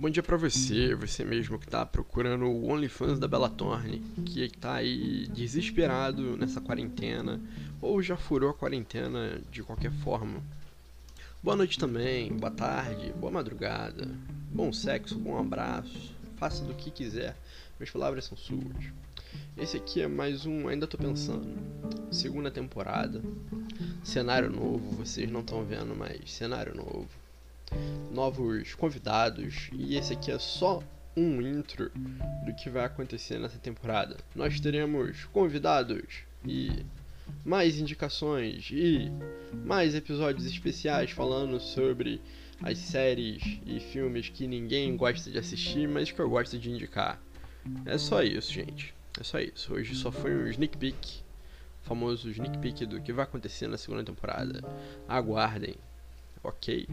Bom dia pra você, você mesmo que tá procurando o OnlyFans da Bella Thorne, que tá aí desesperado nessa quarentena, ou já furou a quarentena de qualquer forma. Boa noite também, boa tarde, boa madrugada, bom sexo, bom abraço, faça do que quiser, minhas palavras são suas. Esse aqui é mais um Ainda Tô Pensando, segunda temporada, cenário novo, vocês não estão vendo, mas cenário novo novos convidados e esse aqui é só um intro do que vai acontecer nessa temporada. Nós teremos convidados e mais indicações e mais episódios especiais falando sobre as séries e filmes que ninguém gosta de assistir, mas que eu gosto de indicar. É só isso, gente. É só isso. Hoje só foi um sneak peek, famoso sneak peek do que vai acontecer na segunda temporada. Aguardem. Ok.